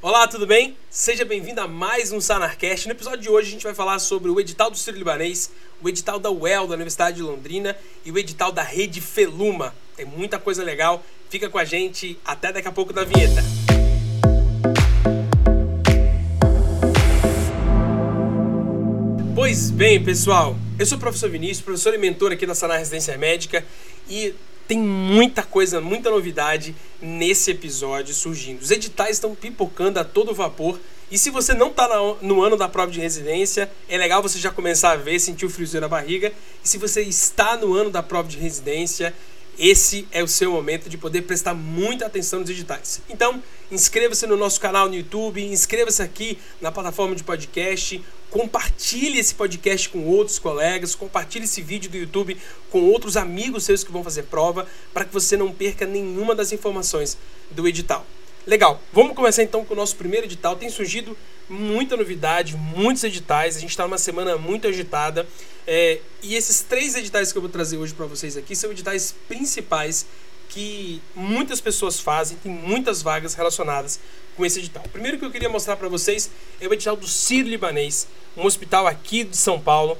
Olá, tudo bem? Seja bem-vindo a mais um Sanarcast. No episódio de hoje a gente vai falar sobre o edital do Ciro Libanês, o edital da UEL da Universidade de Londrina e o edital da Rede Feluma. Tem muita coisa legal. Fica com a gente até daqui a pouco da vinheta. Pois bem, pessoal, eu sou o professor Vinícius, professor e mentor aqui da Sanar Residência Médica e tem muita coisa, muita novidade nesse episódio surgindo. Os editais estão pipocando a todo vapor. E se você não está no ano da prova de residência, é legal você já começar a ver, sentir o friozinho na barriga. E se você está no ano da prova de residência, esse é o seu momento de poder prestar muita atenção nos editais. Então, inscreva-se no nosso canal no YouTube, inscreva-se aqui na plataforma de podcast, compartilhe esse podcast com outros colegas, compartilhe esse vídeo do YouTube com outros amigos seus que vão fazer prova, para que você não perca nenhuma das informações do edital. Legal, vamos começar então com o nosso primeiro edital. Tem surgido muita novidade, muitos editais. A gente está numa semana muito agitada. É, e esses três editais que eu vou trazer hoje para vocês aqui são editais principais que muitas pessoas fazem, tem muitas vagas relacionadas com esse edital. O primeiro que eu queria mostrar para vocês é o edital do Ciro Libanês, um hospital aqui de São Paulo,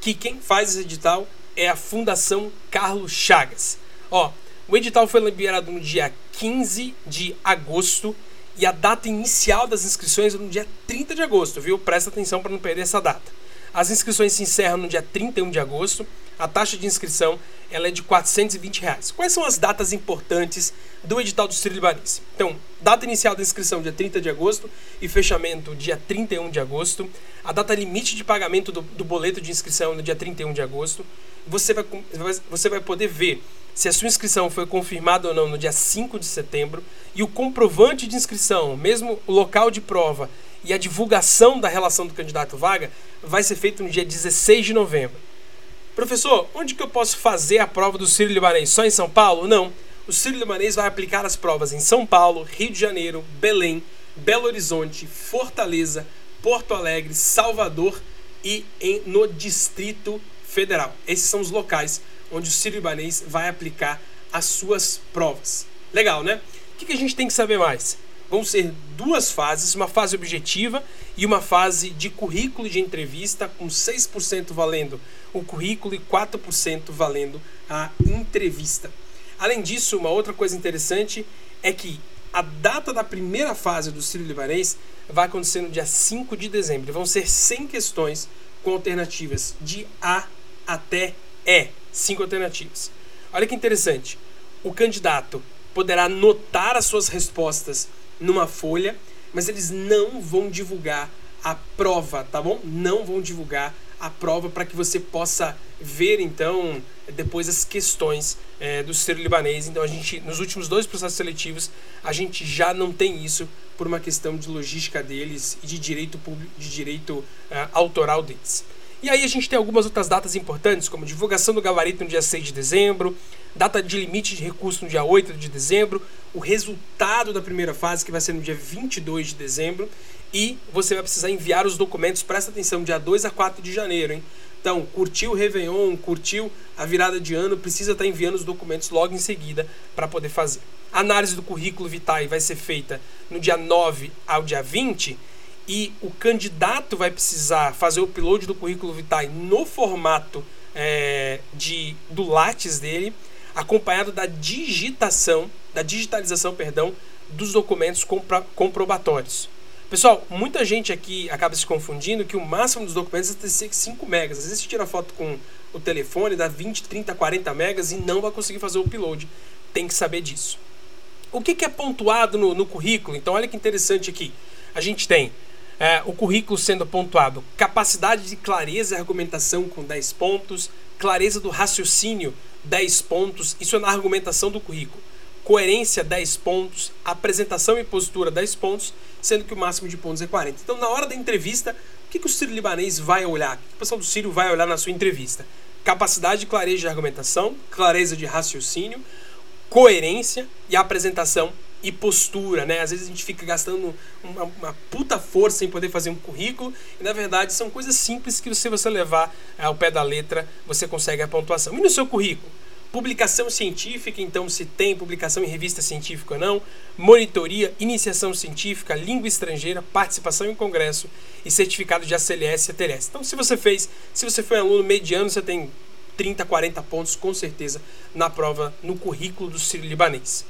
que quem faz esse edital é a Fundação Carlos Chagas. Ó, o edital foi liberado no dia 15 de agosto e a data inicial das inscrições é no dia 30 de agosto, viu? Presta atenção para não perder essa data. As inscrições se encerram no dia 31 de agosto. A taxa de inscrição ela é de 420 reais. Quais são as datas importantes do edital do Ciro Libanês? Então, data inicial da inscrição dia 30 de agosto e fechamento dia 31 de agosto. A data limite de pagamento do, do boleto de inscrição no dia 31 de agosto. Você vai, você vai poder ver se a sua inscrição foi confirmada ou não no dia 5 de setembro e o comprovante de inscrição, mesmo o local de prova e a divulgação da relação do candidato vaga vai ser feito no dia 16 de novembro. Professor, onde que eu posso fazer a prova do Ciro Libanês? Só em São Paulo? Não. O Ciro Libanês vai aplicar as provas em São Paulo, Rio de Janeiro, Belém, Belo Horizonte, Fortaleza, Porto Alegre, Salvador e em, no Distrito Federal. Esses são os locais onde o sírio-libanês vai aplicar as suas provas. Legal, né? O que a gente tem que saber mais? Vão ser duas fases, uma fase objetiva e uma fase de currículo de entrevista, com 6% valendo o currículo e 4% valendo a entrevista. Além disso, uma outra coisa interessante é que a data da primeira fase do Sírio Libanês vai acontecer no dia 5 de dezembro. Vão ser 100 questões com alternativas de A até E cinco alternativas. Olha que interessante. O candidato poderá anotar as suas respostas numa folha, mas eles não vão divulgar a prova, tá bom? Não vão divulgar a prova para que você possa ver então depois as questões é, do ser libanês. Então a gente nos últimos dois processos seletivos a gente já não tem isso por uma questão de logística deles e de direito público, de direito uh, autoral deles. E aí a gente tem algumas outras datas importantes, como divulgação do gabarito no dia 6 de dezembro, data de limite de recurso no dia 8 de dezembro, o resultado da primeira fase, que vai ser no dia 22 de dezembro, e você vai precisar enviar os documentos, presta atenção, dia 2 a 4 de janeiro, hein? Então, curtiu o Réveillon, curtiu a virada de ano, precisa estar enviando os documentos logo em seguida para poder fazer. A análise do currículo vitae vai ser feita no dia 9 ao dia 20 e o candidato vai precisar fazer o upload do currículo vitae no formato é, de, do Lattes dele, acompanhado da digitação, da digitalização, perdão, dos documentos compra, comprobatórios. Pessoal, muita gente aqui acaba se confundindo que o máximo dos documentos é ter 5 megas. Às vezes você tira foto com o telefone, dá 20, 30, 40 megas e não vai conseguir fazer o upload. Tem que saber disso. O que, que é pontuado no, no currículo? Então, olha que interessante aqui. A gente tem é, o currículo sendo pontuado capacidade de clareza e argumentação com 10 pontos, clareza do raciocínio 10 pontos, isso é na argumentação do currículo. Coerência 10 pontos, apresentação e postura 10 pontos, sendo que o máximo de pontos é 40. Então, na hora da entrevista, o que, que o Ciro Libanês vai olhar? O que o pessoal do Ciro vai olhar na sua entrevista? Capacidade de clareza de argumentação, clareza de raciocínio, coerência e apresentação e postura, né? Às vezes a gente fica gastando uma, uma, puta força em poder fazer um currículo e na verdade são coisas simples que se você levar ao pé da letra você consegue a pontuação. E no seu currículo? Publicação científica, então se tem publicação em revista científica ou não, monitoria, iniciação científica, língua estrangeira, participação em congresso e certificado de ACLS e ATLS. Então, se você fez, se você foi um aluno mediano, você tem 30, 40 pontos com certeza na prova, no currículo do Sírio Libanês.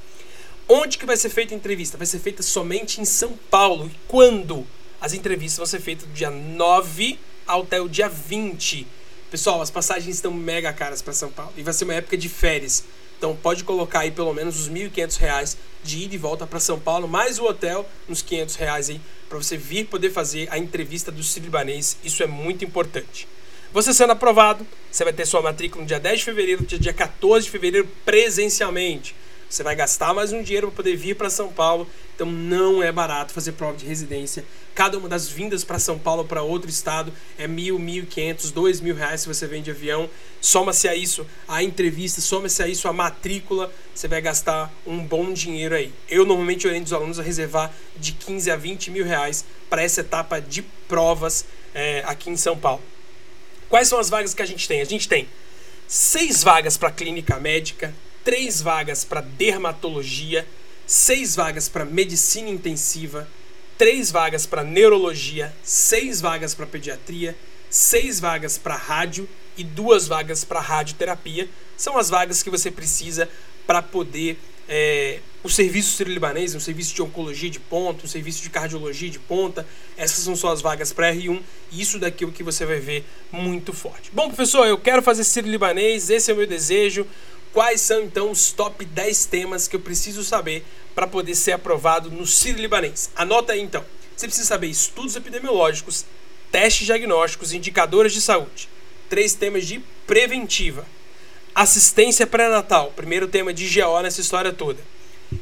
Onde que vai ser feita a entrevista? Vai ser feita somente em São Paulo. E quando? As entrevistas vão ser feitas do dia 9 até o dia 20 Pessoal, as passagens estão mega caras para São Paulo e vai ser uma época de férias. Então pode colocar aí pelo menos os R$ 1.500 de ida e volta para São Paulo, mais o hotel, uns 500 reais aí, para você vir poder fazer a entrevista do Sírio-Libanês. Isso é muito importante. Você sendo aprovado, você vai ter sua matrícula no dia 10 de fevereiro, dia 14 de fevereiro presencialmente. Você vai gastar mais um dinheiro para poder vir para São Paulo. Então não é barato fazer prova de residência. Cada uma das vindas para São Paulo para outro estado é mil, mil e quinhentos, dois mil reais se você vem de avião. Soma-se a isso a entrevista, soma-se a isso a matrícula. Você vai gastar um bom dinheiro aí. Eu normalmente oriento os alunos a reservar de 15 a 20 mil reais para essa etapa de provas é, aqui em São Paulo. Quais são as vagas que a gente tem? A gente tem seis vagas para clínica médica, três vagas para dermatologia, seis vagas para medicina intensiva, três vagas para neurologia, seis vagas para pediatria, seis vagas para rádio e duas vagas para radioterapia. São as vagas que você precisa para poder é, o serviço sírio-libanês, um serviço de oncologia de ponta, um serviço de cardiologia de ponta. Essas são só as vagas para R1 e isso daqui é o que você vai ver muito forte. Bom, professor, eu quero fazer sírio-libanês, esse é o meu desejo. Quais são então os top 10 temas que eu preciso saber para poder ser aprovado no Sírio Libanês? Anota aí então. Você precisa saber estudos epidemiológicos, testes diagnósticos, indicadores de saúde. Três temas de preventiva. Assistência pré-natal, primeiro tema de GO nessa história toda.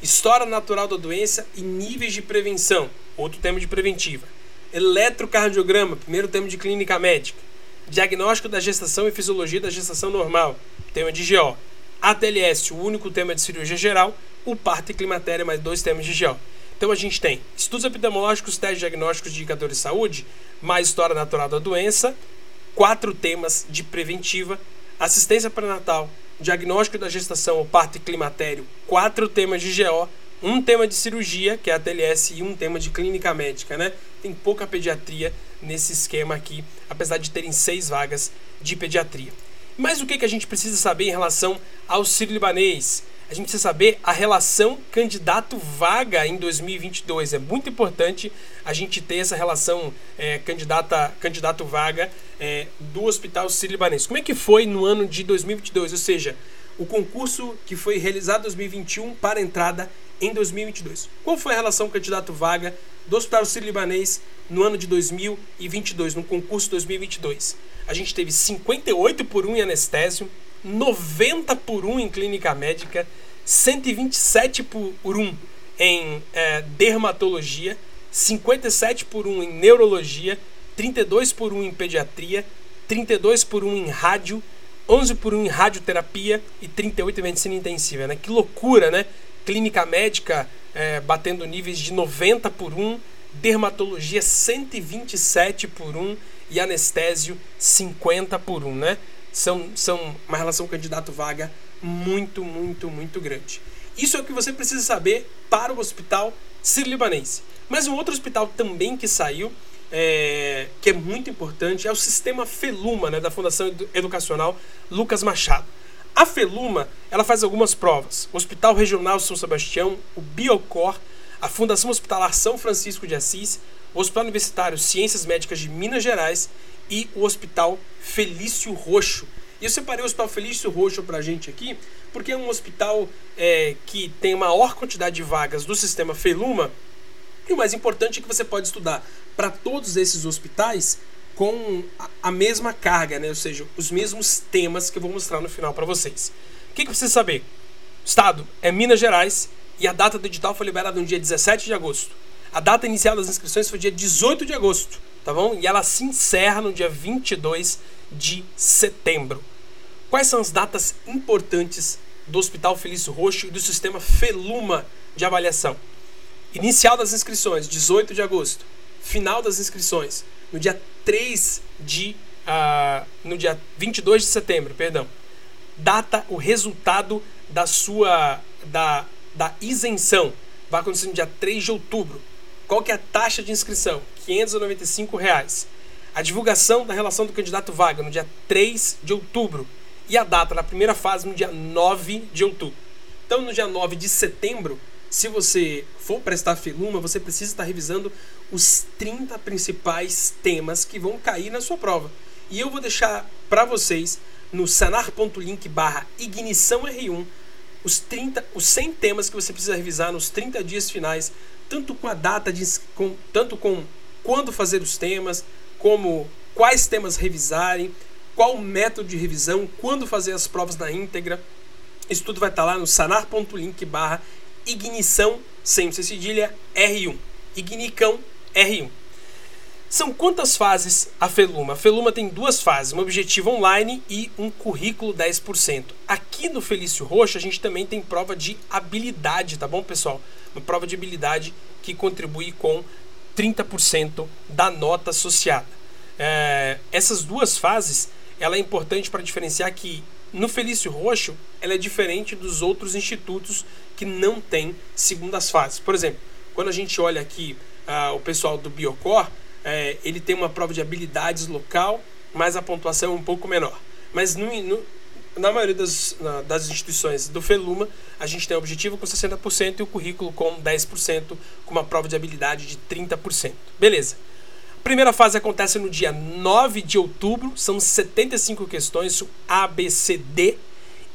História natural da doença e níveis de prevenção, outro tema de preventiva. Eletrocardiograma, primeiro tema de clínica médica. Diagnóstico da gestação e fisiologia da gestação normal, tema de GO. ATLS, o único tema de cirurgia geral, o parto e climatéria, mais dois temas de GO. Então a gente tem estudos epidemiológicos, testes diagnósticos de indicadores de saúde, mais história natural da doença, quatro temas de preventiva, assistência pré-natal, diagnóstico da gestação, o parto e climatério, quatro temas de GO, um tema de cirurgia, que é a TLS, e um tema de clínica médica, né? Tem pouca pediatria nesse esquema aqui, apesar de terem seis vagas de pediatria. Mas o que, que a gente precisa saber em relação ao sírio-libanês? A gente precisa saber a relação candidato-vaga em 2022. É muito importante a gente ter essa relação é, candidato-vaga é, do Hospital Sírio-Libanês. Como é que foi no ano de 2022? Ou seja, o concurso que foi realizado em 2021 para entrada em 2022. Qual foi a relação candidato-vaga do Hospital Sírio-Libanês no ano de 2022, no concurso 2022? a gente teve 58 por 1 em anestésio, 90 por 1 em clínica médica, 127 por 1 em é, dermatologia, 57 por 1 em neurologia, 32 por 1 em pediatria, 32 por 1 em rádio, 11 por 1 em radioterapia e 38 em medicina intensiva. Né? Que loucura, né? Clínica médica é, batendo níveis de 90 por 1, dermatologia 127 por 1 e anestésio 50 por 1, né? São, são uma relação candidato-vaga muito, muito, muito grande. Isso é o que você precisa saber para o hospital sírio-libanês. Mas um outro hospital também que saiu, é, que é muito importante, é o sistema Feluma, né, da Fundação Educacional Lucas Machado. A Feluma, ela faz algumas provas. O Hospital Regional São Sebastião, o Biocor, a Fundação Hospitalar São Francisco de Assis, o Hospital Universitário Ciências Médicas de Minas Gerais e o Hospital Felício Roxo. E eu separei o Hospital Felício Roxo para a gente aqui, porque é um hospital é, que tem a maior quantidade de vagas do sistema Feluma. E o mais importante é que você pode estudar para todos esses hospitais com a mesma carga, né? ou seja, os mesmos temas que eu vou mostrar no final para vocês. O que, que precisa saber? Estado é Minas Gerais e a data do edital foi liberada no dia 17 de agosto. A data inicial das inscrições foi dia 18 de agosto, tá bom? E ela se encerra no dia 22 de setembro. Quais são as datas importantes do Hospital Felício Roxo e do sistema Feluma de avaliação? Inicial das inscrições, 18 de agosto. Final das inscrições, no dia 3 de. Uh, no dia 22 de setembro, perdão. data, o resultado da sua da, da isenção. Vai acontecer no dia 3 de outubro. Qual que é a taxa de inscrição? 595 reais. A divulgação da relação do candidato vaga no dia 3 de outubro. E a data da primeira fase no dia 9 de outubro. Então, no dia 9 de setembro, se você for prestar Feluma, você precisa estar revisando os 30 principais temas que vão cair na sua prova. E eu vou deixar para vocês no sanar.link barra ignição R1 os 30, os 100 temas que você precisa revisar nos 30 dias finais, tanto com a data de com, tanto com quando fazer os temas, como quais temas revisarem, qual método de revisão, quando fazer as provas na íntegra. Isso tudo vai estar lá no sanar.link barra ignição, sem cedilha, R1. Ignicão R1. São quantas fases a Feluma? A Feluma tem duas fases, um objetivo online e um currículo 10%. Aqui no Felício Roxo a gente também tem prova de habilidade, tá bom, pessoal? Uma prova de habilidade que contribui com 30% da nota associada. É, essas duas fases, ela é importante para diferenciar que no Felício Roxo, ela é diferente dos outros institutos que não têm segundas fases. Por exemplo, quando a gente olha aqui uh, o pessoal do Biocor, é, ele tem uma prova de habilidades local, mas a pontuação é um pouco menor. Mas no, no, na maioria das, na, das instituições do FELUMA, a gente tem o objetivo com 60% e o currículo com 10%, com uma prova de habilidade de 30%. Beleza. A primeira fase acontece no dia 9 de outubro, são 75 questões, A, B, C, D,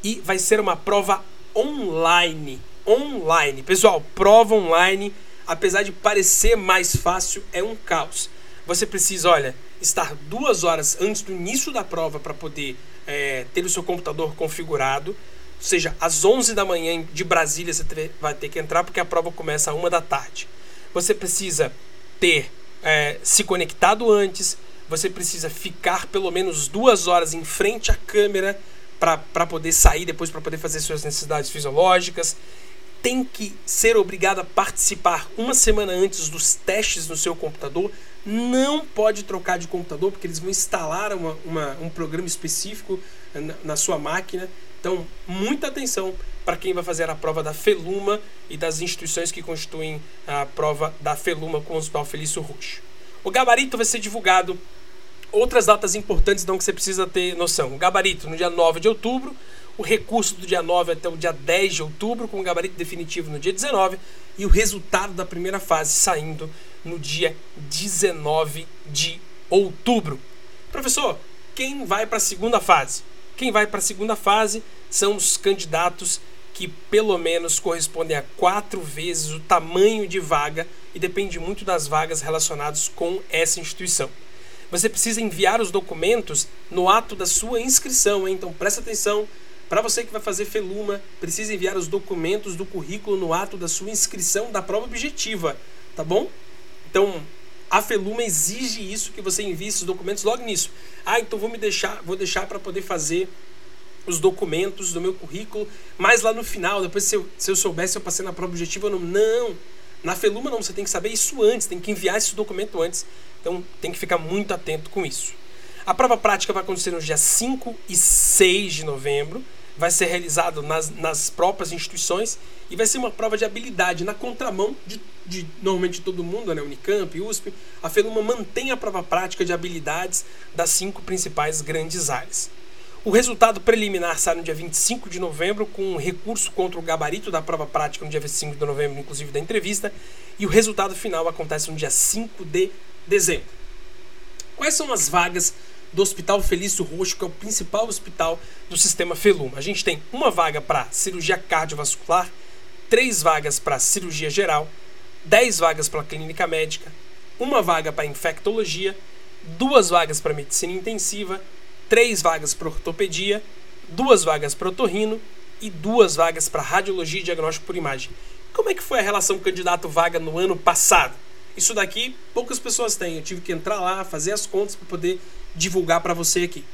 e vai ser uma prova online. Online. Pessoal, prova online, apesar de parecer mais fácil, é um caos você precisa, olha, estar duas horas antes do início da prova para poder é, ter o seu computador configurado. Ou seja, às 11 da manhã de Brasília você vai ter que entrar porque a prova começa às 1 da tarde. Você precisa ter é, se conectado antes, você precisa ficar pelo menos duas horas em frente à câmera para poder sair depois, para poder fazer suas necessidades fisiológicas. Tem que ser obrigado a participar uma semana antes dos testes no seu computador não pode trocar de computador, porque eles vão instalar uma, uma, um programa específico na, na, sua máquina. Então, muita atenção para quem vai fazer a prova da Feluma e das instituições que constituem a prova da Feluma com o Hospital Felício Roxo. O gabarito vai ser divulgado. Outras datas importantes então que você precisa ter noção. O gabarito no dia 9 de outubro, o recurso do dia 9 até o dia 10 de outubro, com o gabarito definitivo no dia 19, e o resultado da primeira fase saindo no dia 19 de outubro. Professor, quem vai para a segunda fase? Quem vai para a segunda fase são os candidatos que pelo menos correspondem a quatro vezes o tamanho de vaga e depende muito das vagas relacionadas com essa instituição. Você precisa enviar os documentos no ato da sua inscrição, hein? então presta atenção. Para você que vai fazer Feluma, precisa enviar os documentos do currículo no ato da sua inscrição da prova objetiva, tá bom? Então, a Feluma exige isso que você envie esses documentos logo nisso. Ah, então vou me deixar, vou deixar para poder fazer os documentos do meu currículo, mas lá no final, depois se eu, se eu soubesse se eu passei na prova objetiva ou não. Não. Na Feluma não, você tem que saber isso antes, tem que enviar esse documento antes. Então tem que ficar muito atento com isso. A prova prática vai acontecer nos dias 5 e 6 de novembro vai ser realizado nas, nas próprias instituições e vai ser uma prova de habilidade na contramão de, de normalmente todo mundo, né? Unicamp, USP. A FELUMA mantém a prova prática de habilidades das cinco principais grandes áreas. O resultado preliminar sai no dia 25 de novembro, com um recurso contra o gabarito da prova prática no dia 25 de novembro, inclusive da entrevista, e o resultado final acontece no dia 5 de dezembro. Quais são as vagas do Hospital Felício Roxo, que é o principal hospital do sistema Feluma. A gente tem uma vaga para cirurgia cardiovascular, três vagas para cirurgia geral, dez vagas para clínica médica, uma vaga para infectologia, duas vagas para medicina intensiva, três vagas para ortopedia, duas vagas para otorrino e duas vagas para radiologia e diagnóstico por imagem. Como é que foi a relação candidato-vaga no ano passado? Isso daqui poucas pessoas têm. Eu tive que entrar lá, fazer as contas para poder divulgar para você aqui.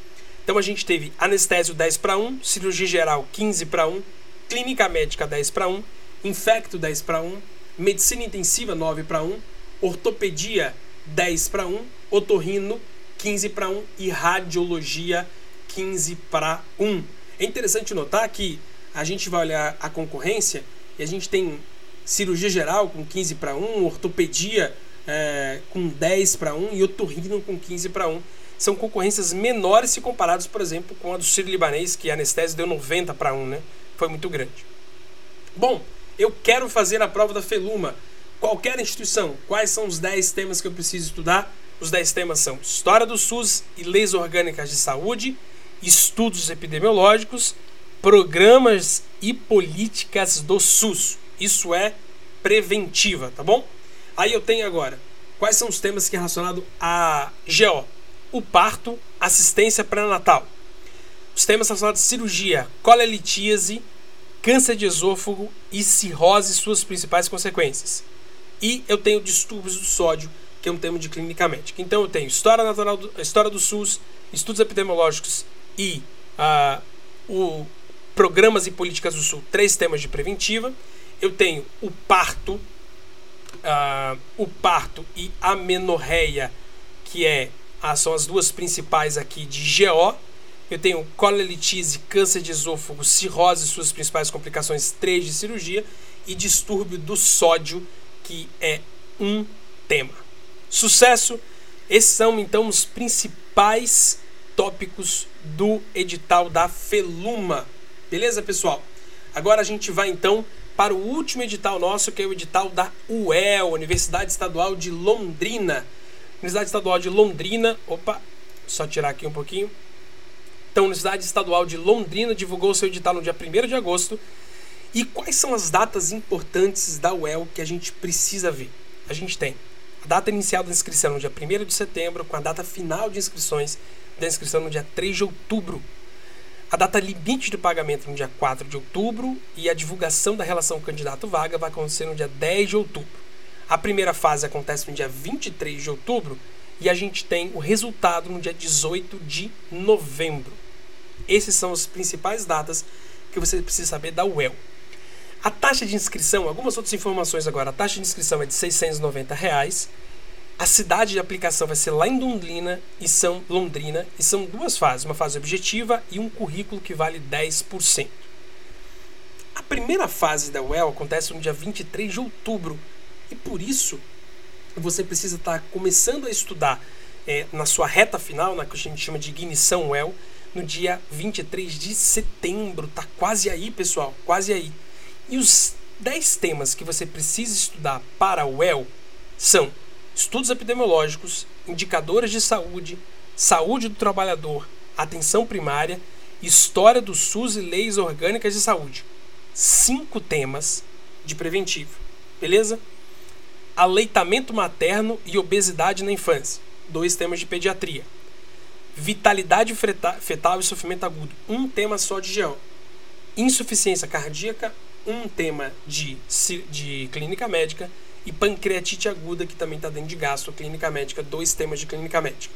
Então a gente teve anestésio 10 para 1, cirurgia geral 15 para 1, clínica médica 10 para 1, infecto 10 para 1, medicina intensiva 9 para 1, ortopedia 10 para 1, otorrino 15 para 1 e radiologia 15 para 1. É interessante notar que a gente vai olhar a concorrência e a gente tem cirurgia geral com 15 para 1, ortopedia é, com 10 para 1 e otorrino com 15 para 1. São concorrências menores se comparados, por exemplo, com a do Sírio Libanês, que a anestésio deu 90 para 1, né? Foi muito grande. Bom, eu quero fazer a prova da Feluma. Qualquer instituição, quais são os 10 temas que eu preciso estudar? Os 10 temas são História do SUS e Leis Orgânicas de Saúde, Estudos Epidemiológicos, Programas e Políticas do SUS. Isso é preventiva, tá bom? Aí eu tenho agora, quais são os temas que é relacionado a GO? O parto, assistência pré-natal. Os temas relacionados a cirurgia, colelitíase, câncer de esôfago e cirrose suas principais consequências. E eu tenho distúrbios do sódio, que é um tema de clínica médica. Então eu tenho história natural, do, história do SUS, estudos epidemiológicos e uh, o programas e políticas do Sul, três temas de preventiva. Eu tenho o parto, uh, o parto e a menorreia, que é ah, são as duas principais aqui de GO. Eu tenho colelitise, câncer de esôfago, cirrose suas principais complicações, três de cirurgia, e distúrbio do sódio, que é um tema. Sucesso! Esses são então os principais tópicos do edital da Feluma. Beleza, pessoal? Agora a gente vai então para o último edital nosso, que é o edital da UEL, Universidade Estadual de Londrina. Universidade Estadual de Londrina, opa, só tirar aqui um pouquinho. Então, a Universidade Estadual de Londrina divulgou seu edital no dia 1 de agosto. E quais são as datas importantes da UEL que a gente precisa ver? A gente tem a data inicial da inscrição no dia 1 de setembro, com a data final de inscrições da inscrição no dia 3 de outubro. A data limite do pagamento no dia 4 de outubro e a divulgação da relação candidato-vaga vai acontecer no dia 10 de outubro. A primeira fase acontece no dia 23 de outubro e a gente tem o resultado no dia 18 de novembro. Essas são as principais datas que você precisa saber da UEL. A taxa de inscrição, algumas outras informações agora. A taxa de inscrição é de 690 reais. A cidade de aplicação vai ser lá em Londrina e São Londrina e são duas fases, uma fase objetiva e um currículo que vale 10%. A primeira fase da UEL acontece no dia 23 de outubro e por isso você precisa estar começando a estudar é, na sua reta final, na que a gente chama de ignição UEL, no dia 23 de setembro. Tá quase aí, pessoal, quase aí. E os 10 temas que você precisa estudar para o UEL são estudos epidemiológicos, indicadores de saúde, saúde do trabalhador, atenção primária, história do SUS e leis orgânicas de saúde. Cinco temas de preventivo, beleza? Aleitamento materno e obesidade na infância, dois temas de pediatria. Vitalidade fetal e sofrimento agudo, um tema só de GEO. Insuficiência cardíaca, um tema de, de clínica médica e pancreatite aguda, que também está dentro de gastro, clínica médica, dois temas de clínica médica.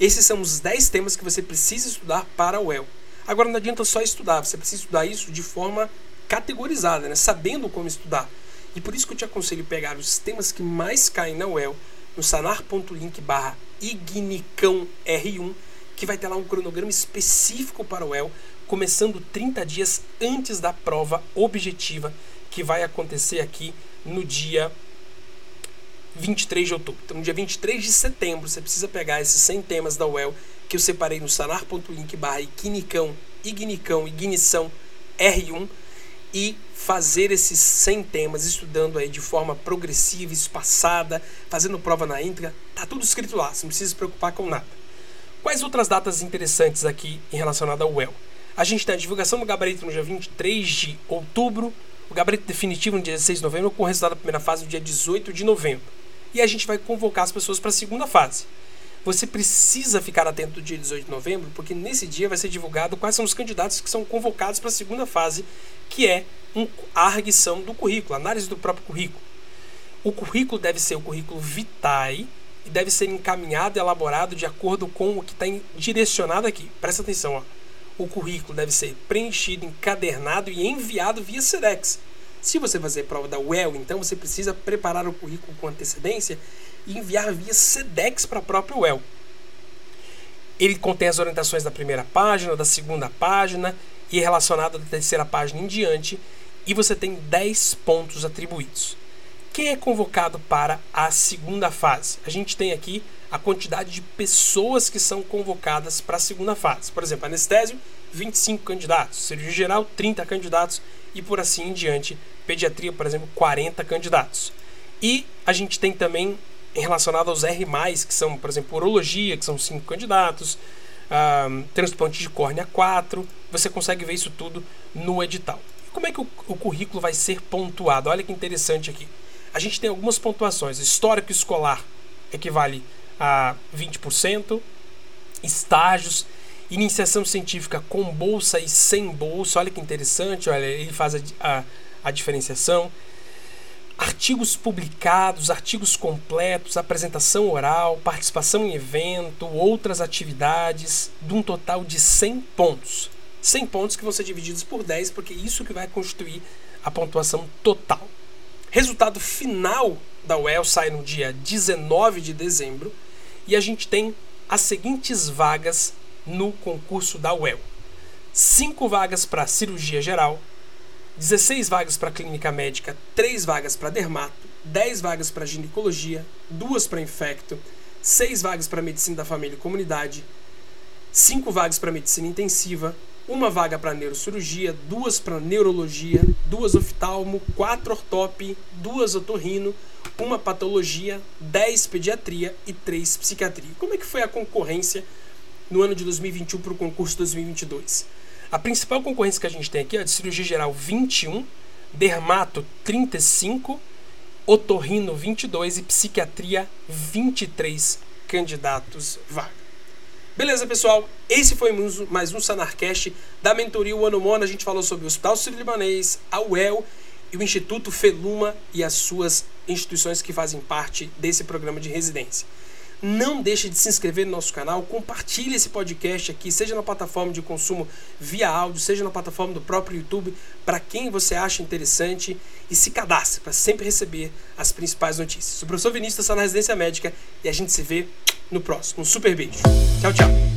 Esses são os 10 temas que você precisa estudar para o UEL. Agora não adianta só estudar, você precisa estudar isso de forma categorizada, né? sabendo como estudar. E por isso que eu te aconselho pegar os temas que mais caem na UEL no sanar.link barra ignicão R1, que vai ter lá um cronograma específico para o UEL, começando 30 dias antes da prova objetiva, que vai acontecer aqui no dia 23 de outubro. Então, no dia 23 de setembro, você precisa pegar esses 100 temas da UEL que eu separei no sanar.link barra ignicão, ignicão, ignição R1 e fazer esses 100 temas, estudando aí de forma progressiva, espaçada, fazendo prova na íntegra, tá tudo escrito lá, você não precisa se preocupar com nada. Quais outras datas interessantes aqui em relacionada ao UEL? A gente tem a divulgação do gabarito no dia 23 de outubro, o gabarito definitivo no dia 16 de novembro, com o resultado da primeira fase no dia 18 de novembro e a gente vai convocar as pessoas para a segunda fase. Você precisa ficar atento do dia 18 de novembro, porque nesse dia vai ser divulgado quais são os candidatos que são convocados para a segunda fase, que é a arguição do currículo, a análise do próprio currículo. O currículo deve ser o currículo vitae e deve ser encaminhado e elaborado de acordo com o que está direcionado aqui. Presta atenção, ó. O currículo deve ser preenchido, encadernado e enviado via SEDEX se você fazer prova da UEL, então você precisa preparar o currículo com antecedência e enviar via SEDEX para a própria UEL. Ele contém as orientações da primeira página, da segunda página e relacionado da terceira página em diante, e você tem 10 pontos atribuídos. Quem é convocado para a segunda fase? A gente tem aqui a quantidade de pessoas que são convocadas para a segunda fase. Por exemplo, anestésio, 25 candidatos, cirurgia geral, 30 candidatos e por assim em diante. Pediatria, por exemplo, 40 candidatos. E a gente tem também relacionado aos R+, que são, por exemplo, urologia, que são 5 candidatos, um, transplante de córnea 4. Você consegue ver isso tudo no edital. Como é que o, o currículo vai ser pontuado? Olha que interessante aqui. A gente tem algumas pontuações. Histórico escolar equivale a 20%, estágios, iniciação científica com bolsa e sem bolsa. Olha que interessante, olha, ele faz a, a, a diferenciação artigos publicados, artigos completos, apresentação oral, participação em evento, outras atividades, de um total de 100 pontos. 100 pontos que vão ser divididos por 10, porque é isso que vai constituir a pontuação total. Resultado final da UEL sai no dia 19 de dezembro e a gente tem as seguintes vagas no concurso da UEL: 5 vagas para cirurgia geral, 16 vagas para clínica médica, 3 vagas para dermato, 10 vagas para ginecologia, 2 para infecto, 6 vagas para medicina da família e comunidade, 5 vagas para medicina intensiva, uma vaga para neurocirurgia, duas para neurologia, duas oftalmo, quatro ortop, duas otorrino, uma patologia, 10 pediatria e 3 psiquiatria. Como é que foi a concorrência no ano de 2021 para o concurso 2022? A principal concorrência que a gente tem aqui é de cirurgia geral 21, dermato 35, otorrino 22 e psiquiatria 23 candidatos vaga. Beleza, pessoal? Esse foi mais um Sanarcast da mentoria One Mono. A gente falou sobre o Hospital Sírio-Libanês, a UEL e o Instituto Feluma e as suas instituições que fazem parte desse programa de residência. Não deixe de se inscrever no nosso canal, compartilhe esse podcast aqui, seja na plataforma de consumo via áudio, seja na plataforma do próprio YouTube, para quem você acha interessante e se cadastre para sempre receber as principais notícias. O professor Vinícius está na residência médica e a gente se vê no próximo. Um super beijo. Tchau, tchau.